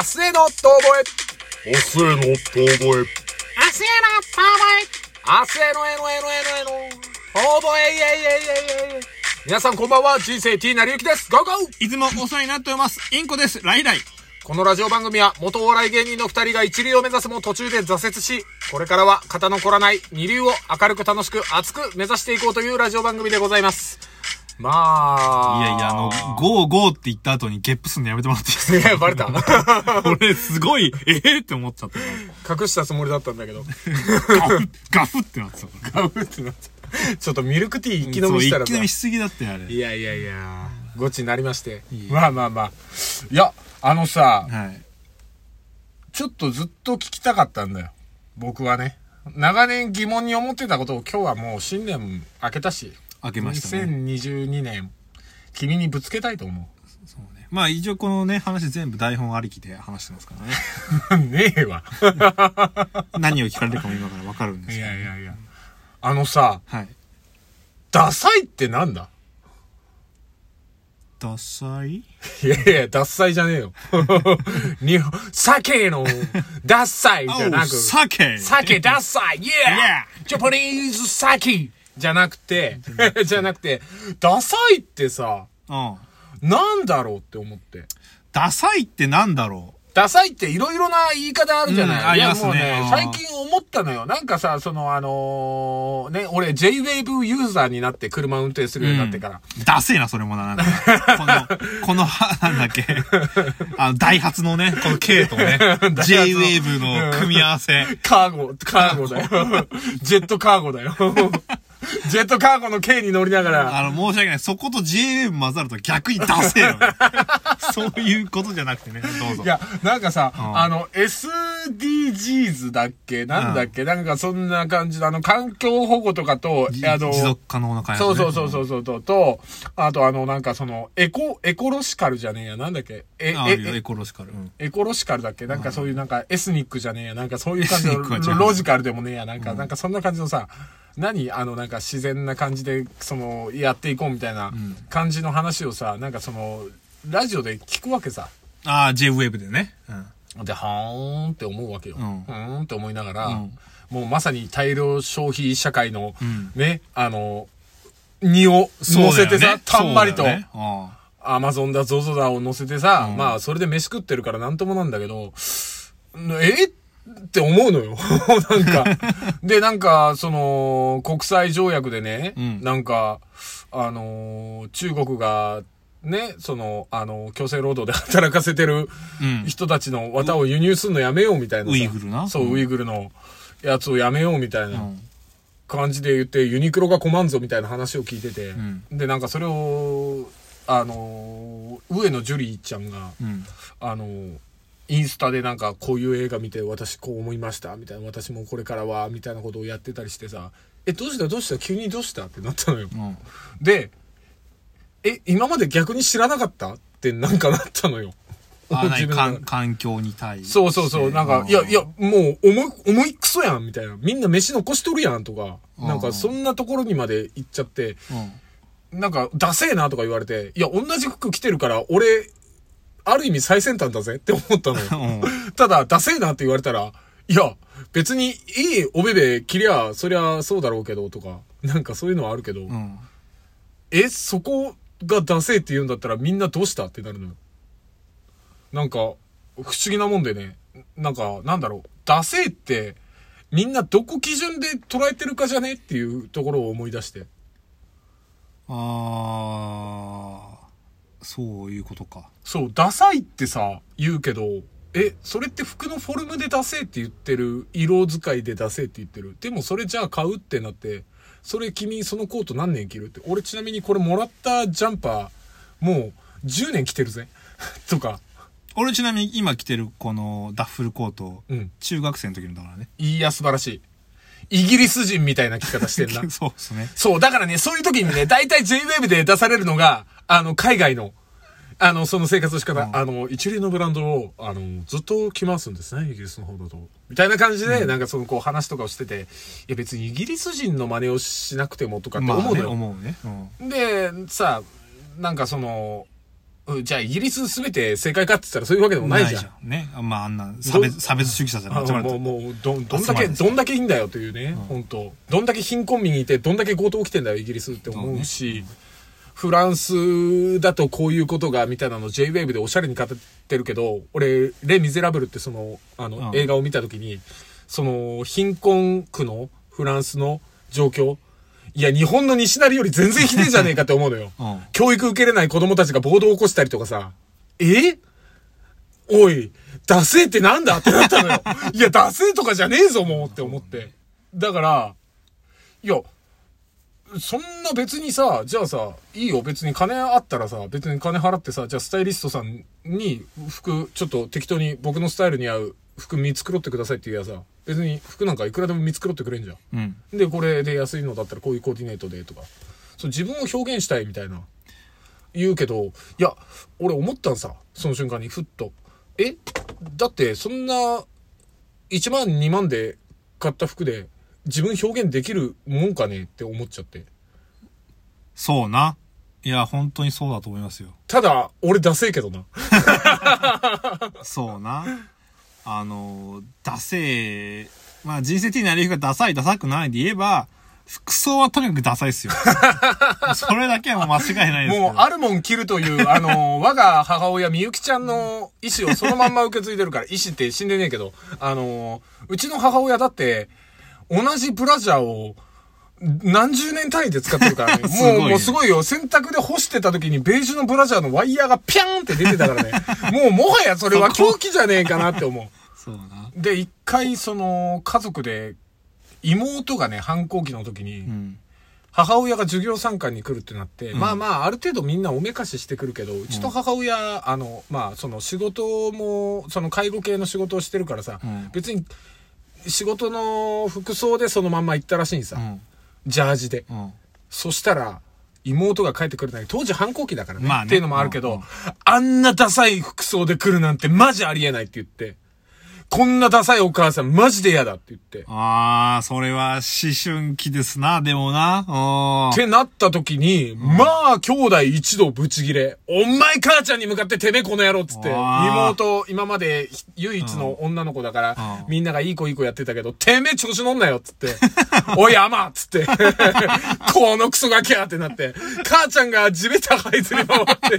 明日への遠吠え。明日への遠吠え。明日への遠吠え。明日へのえのえのえのえの。遠吠え、いえいえいえいえ。皆さんこんばんは、人生 T なりゆきです。ゴーゴーいつもお世話になっております。インコです。ライライ。このラジオ番組は元お笑い芸人の二人が一流を目指すも途中で挫折し、これからは肩の凝らない二流を明るく楽しく熱く目指していこうというラジオ番組でございます。まあ。いやいや、あの、ゴーゴーって言った後にゲップすんのやめてもらっていいですいや、バレたか 俺、すごい、ええって思っちゃった。隠したつもりだったんだけど。ガフッ、ガフってなってたから。ガブってなっちゃうちょっとミルクティー一気飲みしたらさ一気飲みしすぎだって、あれ。いやいやいや、ゴチになりましてまあまあまあ。いや、あのさ、はい。ちょっとずっと聞きたかったんだよ。僕はね。長年疑問に思ってたことを今日はもう新年明けたし。開けましたね。2022年、君にぶつけたいと思そうね。まあ一応このね、話全部台本ありきで話してますからね。う。ねえわ。何を聞かれるかも今からわかるんですいけど。やいやいや。あのさ、はい。ダサいってなんだ？ダサい？いやいや、ダッサいじゃねえよ。日本、酒のダッサいじゃなく。酒酒ダッサイ !Yeah! ジャパニーズ酒じゃなくて、じゃなくて、ダサいってさ、うん。なんだろうって思って。ダサいってなんだろダサいっていろいろな言い方あるじゃない、うんありますねいやもうねう、ん最近思ったのよ。なんかさ、そのあのーね、俺 J-Wave ユーザーになって車運転するようになってから。うダセえな、それもな。なんかこの、この、はなんだっけ。あの、ダイハツのね、この K とね、J-Wave の組み合わせ。カーゴ、カーゴだよ。ジェットカーゴだよ。ジェットカーゴの K に乗りながら、あの、申し訳ない。そこと J-Wave 混ざると逆にダセえよ。そういうことじゃなくてね、どうぞ。いや、なんかさ、んあの、SDGs だっけ？なんだっけ、なんかそんな感じで、あの、環境保護とかと、じあの、持続可能な開発、ね。そうそうそうそうそう、と、あとあの、なんかその、エコ、エコロシカルじゃねえや、なんだっけ？え、えエコロシカル。うんエコロシカルだっけ？なんかそういうなんかエスニックじゃねえや。なんかそういう感じのロジカルでもねえや。なんか、なんかそんな感じのさ、何あのなんか自然な感じで、その、やっていこうみたいな感じの話をさ、なんかその、ラジオで聞くわけさ。ああ、J-Wave でね。うん。で、はーんって思うわけよ。うん。ふーんって思いながら、うん。もうまさに大量消費社会の、ん。ね、あの、荷を乗せてさ、たんまりと、ねあアマゾンだ、ゾゾだを乗せてさ、うん。まあ、それで飯食ってるからなんともなんだけど、え？って思うのよ。なんか。で、なんか、その、国際条約でね、うんなんか、あのー中国が、ね、その、あの、強制労働で働かせてるうん人たちの綿を輸入するのやめようみたいなさ。ウイグルなそう、うんウイグルのやつをやめようみたいな。うん。感じで言って、ユニクロが困んぞみたいな話を聞いてて、んで、なんかそれを、あのー、上野樹里ちゃんが、うん。あのー、インスタでなんかこういう映画見て私こう思いましたみたいな、私もこれからは、みたいなことをやってたりしてさ、え、どうした？どうした？急にどうした？ってなったのよ。うん。で、え、今まで逆に知らなかったってなんかなったのよ。あ、な自分環環境に対して。そうそうそう。なんか、いや、いや、もう、重い、重いクソやん、みたいな。みんな飯残しとるやん、とか。なんか、そんなところにまで行っちゃって、うん。なんか、ダセえな、とか言われて、いや、同じ服着てるから、俺、ある意味最先端だぜって思ったの。ただ、ダセえなって言われたら、いや、別に、いいおべべ着りゃ、そりゃそうだろうけど、とか。なんかそういうのはあるけど、うん。え、そこがダセえって言うんだったらみんなどうしたってなるのよ。なんか、不思議なもんでね、なんか、なんだろう、ダセえって、みんなどこ基準で捉えてるかじゃねっていうところを思い出して。ああ、そういうことか。そう、ダサいってさ、言うけど、え、それって服のフォルムでダセえって言ってる、色使いでダセえって言ってる。でもそれじゃあ買うってなって、それ君そのコート何年着るって。俺ちなみにこれもらったジャンパー、もう10年着てるぜ。とか。俺ちなみに今着てるこのダッフルコート、うん。中学生の時のだからね。いや、素晴らしい。イギリス人みたいな着方してんな。そうですね。そう、だからね、そういう時にね、大体 J-Wave で出されるのが、あの、海外の、あの、その生活の仕方、うんあの、一流のブランドを、あの、ずっと着回すんですね、イギリスの方だと。みたいな感じで、なんかその、こう、話とかをしてて、いや、別にイギリス人の真似をしなくてもとかってまあね、思うのよ。思うね。うん。で、さ、なんかその、うんじゃあイギリスすべて正解かって言ったらそういうわけでもないじゃん。ん。ね。まああんな差別、差別主義者じゃあなくもう、もう、どん、どんだけ、どんだけいいんだよというね、本当どんだけ貧困民いて、どんだけ強盗起きてんだよ、イギリスって思うし、フランスだとこういうことが、みたいなの J-Wave でおしゃれに語ってるけど、俺、レ・ミゼラブルってその、あの、うん映画を見たときに、その、貧困区のフランスの状況、いや、日本の西成より全然ひでえじゃねえかって思うのよ。うん教育受けれない子供たちが暴動を起こしたりとかさ、え？おい、ダセーってなんだってなったのよ。いや、ダセーとかじゃねえぞ、もうって思って。だから、いや、そんな別にさ、じゃあさ、いいよ、別に金あったらさ、別に金払ってさ、じゃあスタイリストさんに服、ちょっと適当に僕のスタイルに合う服見繕ってくださいって言えばさ、別に服なんかいくらでも見繕ってくれんじゃん。うん。で、これで安いのだったらこういうコーディネートでとか。そう、自分を表現したいみたいな。言うけど、いや、俺思ったんさ。その瞬間に、ふっと。え？だって、そんな、1万2万で買った服で、自分表現できるもんかねって思っちゃって。そうな。いや、本当にそうだと思いますよ。ただ、俺ダセえけどな。そうな。あの、ダセー、まあ人生的になりがダサい、ダサくないで言えば、服装はとにかくダサいっすよ。それだけはもう間違いないです。もう、あるもん着るという、あの、我が母親、みゆきちゃんの意思をそのまんま受け継いでるから、意思って死んでねえけど、あの、うちの母親だって、同じブラジャーを、何十年単位で使ってるからね。すごいねもう、もうすごいよ。洗濯で干してた時にベージュのブラジャーのワイヤーがピャーンって出てたからね。もう、もはやそれは狂気じゃねえかなって思う。そうな。で、一回、その、家族で、妹がね、反抗期の時に、うん。母親が授業参観に来るってなって、まあまあ、ある程度みんなおめかししてくるけど、うちの母親、あの、まあ、その仕事も、その介護系の仕事をしてるからさ、うん別に、仕事の服装でそのまんま行ったらしいんさ。うん。ジャージで。うん。そしたら、妹が帰ってくるんだけど、当時反抗期だからね。まあねっていうのもあるけど、うんうんあんなダサい服装で来るなんてマジありえないって言って、こんなダサいお母さんマジで嫌だって言って。ああ、それは思春期ですな、でもな。うんってなった時に、まあ、兄弟一度ブチギレ。お前母ちゃんに向かっててめえこの野郎っつって。妹、今まで唯一の女の子だから、うんみんながいい子いい子やってたけど、てめえ調子乗んなよっつって。おい、アマっつって。このクソガキやってなって。母ちゃんが地べた這いずり回って、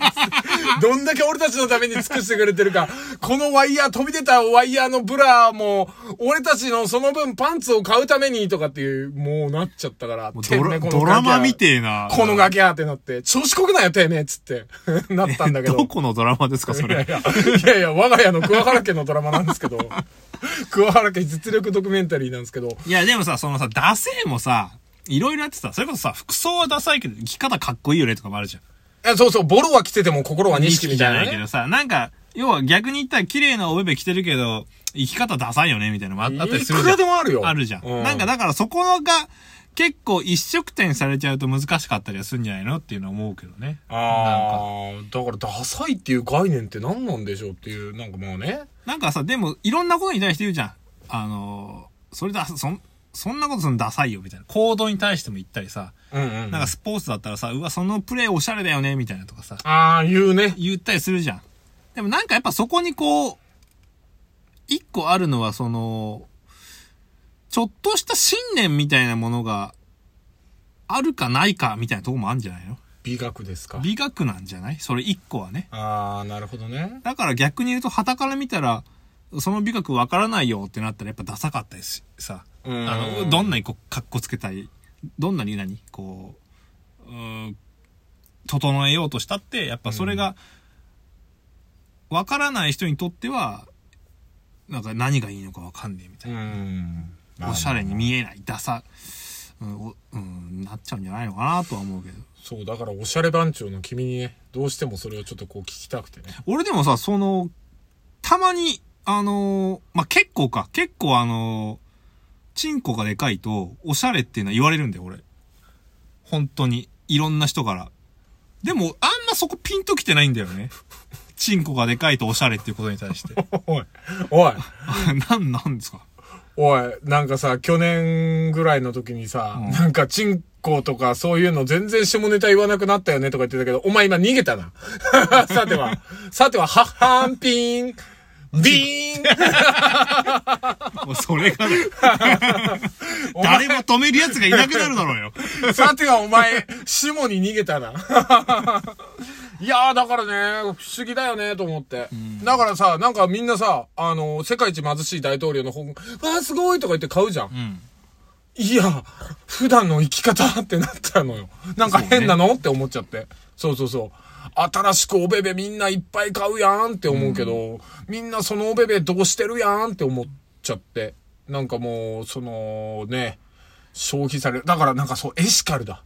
どんだけ俺たちのために尽くしてくれてるか。このワイヤー、飛び出たワイヤーのブラも、俺たちのその分パンツを買うためにとかっていう、もうなっちゃったから。ドラドラマみえてえな。このガキやってなって、調子こくなよ、てめえっつって、なったんだけど。どこのドラマですか、それ。いやいや、いやいや、我が家の桑原家のドラマなんですけど、桑原家実力ドキュメンタリーなんですけど、いや、でもさ、そのさ、ダセーもさ、いろいろやってさ、それこそさ、服装はダサいけど、生き方かっこいいよねとかもあるじゃん。えそうそう、ボロは着てても心は錦みじゃたいなね。ないけどさ、なんか、要は逆に言ったら綺麗なおべべ着てるけど、生き方ダサいよねみたいなのもああったりするいくじゃん。らでもあるよ。あるじゃん。うなんかだからそこのが、結構一色点されちゃうと難しかったりはするんじゃないのっていうのは思うけどね。ああ、だからダサいっていう概念って何なんでしょうっていう、なんかもうね。なんかさ、でも、いろんなことに対して言うじゃん。あのー、それだ、そん、そんなことするのダサいよ、みたいな。行動に対しても言ったりさ、うんうん。なんかスポーツだったらさ、うわ、そのプレーおしゃれだよね、みたいなとかさ、ああ、言うね。言ったりするじゃん。でもなんかやっぱそこにこう、一個あるのはその、ちょっとした信念みたいなものが、あるかないか、みたいなとこもあるんじゃないの？美学ですか？美学なんじゃない？それ一個はね。ああ、なるほどね。だから逆に言うと、旗から見たら、その美学わからないよってなったらやっぱダサかったですしさ。うんあの、どんなにこう、格好つけたい、どんなに何？こう、うーん、整えようとしたって、やっぱそれが、わからない人にとっては、なんか何がいいのかわかんねえみたいうん。な。おしゃれに見えない、ダサ、うん、おうん、なっちゃうんじゃないのかなとは思うけど。そう、だからおしゃれ番長の君にね、どうしてもそれをちょっとこう聞きたくてね。俺でもさ、その、たまに、あのーまあ、結構か、結構あのーチンコがでかいと、おしゃれっていうのは言われるんだよ、俺。本当に。いろんな人から。でも、あんまそこピンときてないんだよね。チンコがでかいとおしゃれっていうことに対して。おい、おい、なん、なんですか？おい、なんかさ、去年ぐらいの時にさ、うんなんかチン子とかそういうの全然下ネタ言わなくなったよねとか言ってたけど、お前今逃げたな。さては、さては、はっはんぴん、ビーンもうそれがね、誰も止める奴がいなくなるだろうよ。さてはお前、下に逃げたな。いやー、だからね、不思議だよね、と思って。だからさ、なんかみんなさ、あの、世界一貧しい大統領の本、わーすごいとか言って買うじゃん。うん。いや、普段の生き方ってなったのよ。なんか変なの、って思っちゃって。そうそうそう。新しくおべべみんないっぱい買うやんって思うけど、みんなそのおべべどうしてるやんって思っちゃって。なんかもう、そのね、消費される。だからなんかそう、エシカルだ。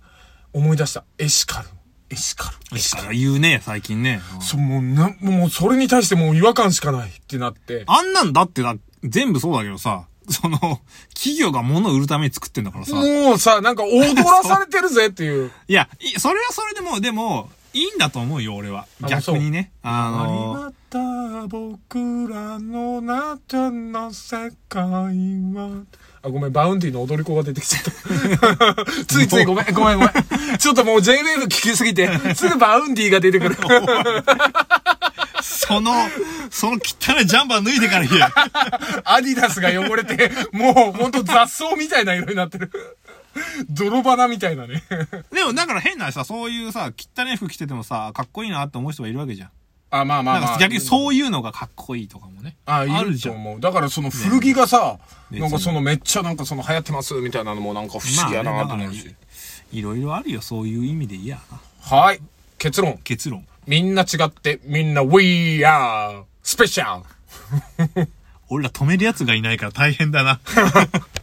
思い出した。エシカル。エシカル。エシカル。言うね、最近ね。うんそう、もうな、もうそれに対してもう違和感しかないってなって。あんなんだってだ、全部そうだけどさ、その、企業が物を売るために作ってんだからさ。もうさ、なんか踊らされてるぜっていう。いや、いそれはそれでも、でも、いいんだと思うよ、俺は。あ逆にね。あありの、また僕らのなたの世界は。あ、ごめん、 Vaundy の踊り子が出てきちゃった。ついついごめん、ごめん、ごめん。ちょっともう J-Wave 聞きすぎて、すぐ Vaundy が出てくる。その、その汚いジャンバー脱いでから言え。アディダスが汚れて、もうほんと雑草みたいな色になってる。泥花みたいなね。でも、だから変なさ、そういうさ、汚い服着ててもさ、かっこいいなって思う人がいるわけじゃん。あ、まあまなんか逆にそういうのがかっこいいとかもね。あ、いるあるじゃん。と思う。だからその古着がさ、ねなんかそのめっちゃなんかその流行ってますみたいなのもなんか不思議やなと思うし。いろいろあるよ、そういう意味でいいやな。はい。結論。結論。みんな違って、みんな We are special! 俺ら止める奴がいないから大変だな。